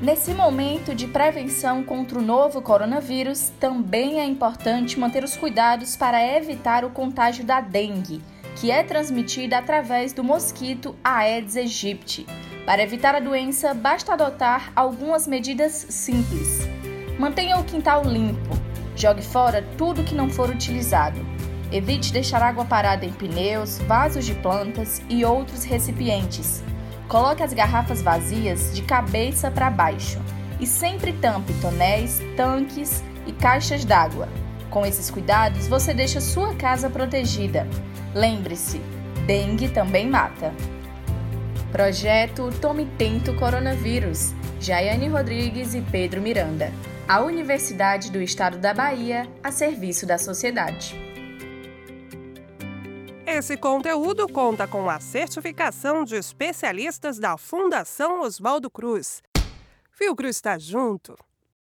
Nesse momento de prevenção contra o novo coronavírus, também é importante manter os cuidados para evitar o contágio da dengue, que é transmitida através do mosquito Aedes aegypti. Para evitar a doença, basta adotar algumas medidas simples. Mantenha o quintal limpo. Jogue fora tudo que não for utilizado. Evite deixar água parada em pneus, vasos de plantas e outros recipientes. Coloque as garrafas vazias de cabeça para baixo e sempre tampe tonéis, tanques e caixas d'água. Com esses cuidados, você deixa sua casa protegida. Lembre-se, dengue também mata. Projeto Tome Tento Coronavírus. Jaiane Rodrigues e Pedro Miranda. A Universidade do Estado da Bahia a serviço da sociedade. Esse conteúdo conta com a certificação de especialistas da Fundação Oswaldo Cruz. Cruz está junto